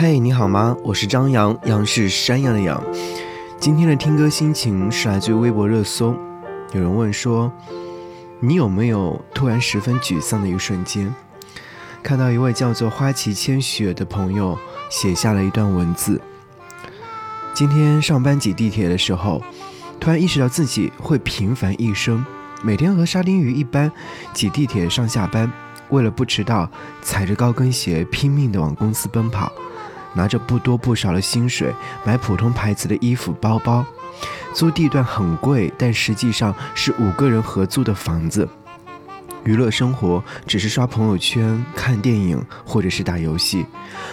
嘿，你好吗？我是张扬，杨是山羊的羊。今天的听歌心情是来自于微博热搜，有人问说，你有没有突然十分沮丧的一瞬间？看到一位叫做花旗千雪的朋友写下了一段文字：今天上班挤地铁的时候，突然意识到自己会平凡一生，每天和沙丁鱼一般挤地铁上下班，为了不迟到，踩着高跟鞋拼命地往公司奔跑。拿着不多不少的薪水买普通牌子的衣服包包，租地段很贵，但实际上是五个人合租的房子。娱乐生活只是刷朋友圈、看电影或者是打游戏。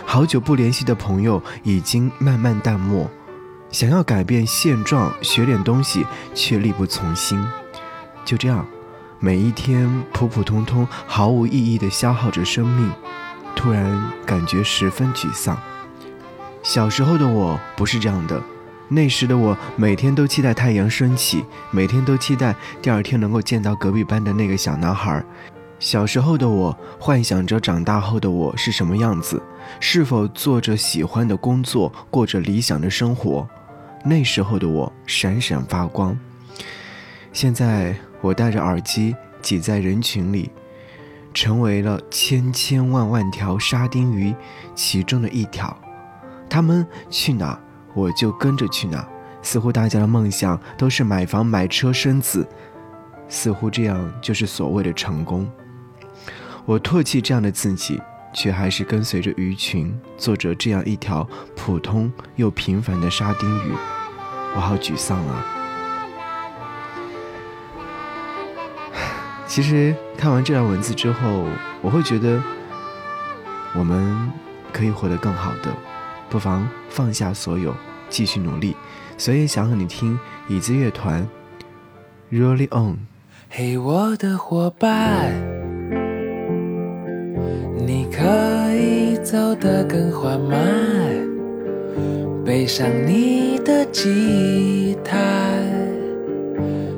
好久不联系的朋友已经慢慢淡漠，想要改变现状，学点东西却力不从心。就这样，每一天普普通通、毫无意义的消耗着生命，突然感觉十分沮丧。小时候的我不是这样的，那时的我每天都期待太阳升起，每天都期待第二天能够见到隔壁班的那个小男孩。小时候的我幻想着长大后的我是什么样子，是否做着喜欢的工作，过着理想的生活。那时候的我闪闪发光。现在我戴着耳机挤在人群里，成为了千千万万条沙丁鱼其中的一条。他们去哪，我就跟着去哪。似乎大家的梦想都是买房、买车、生子，似乎这样就是所谓的成功。我唾弃这样的自己，却还是跟随着鱼群，做着这样一条普通又平凡的沙丁鱼。我好沮丧啊！其实看完这段文字之后，我会觉得我们可以活得更好的。不妨放下所有，继续努力。所以想和你听椅子乐团，Really On。嘿，我的伙伴，你可以走得更缓慢，背上你的吉他，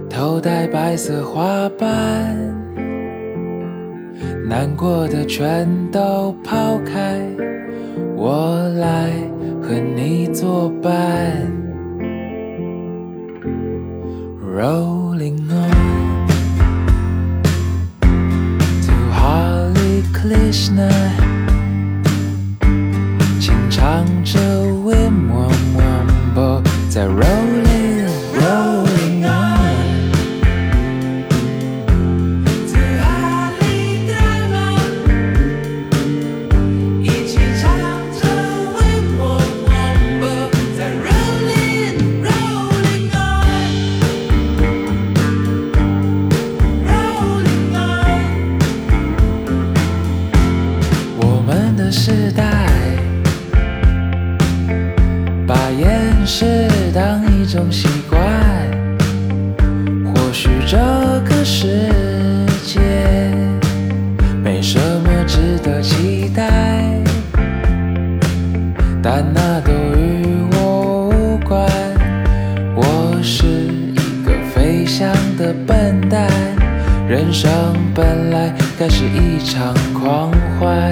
头戴白色花瓣，难过的全都抛开。我来和你作伴，Rolling on to Hare Krishna，时代把厌世当一种习惯，或许这个世界没什么值得期待，但那都与我无关。我是一个飞翔的笨蛋，人生本来该是一场狂欢。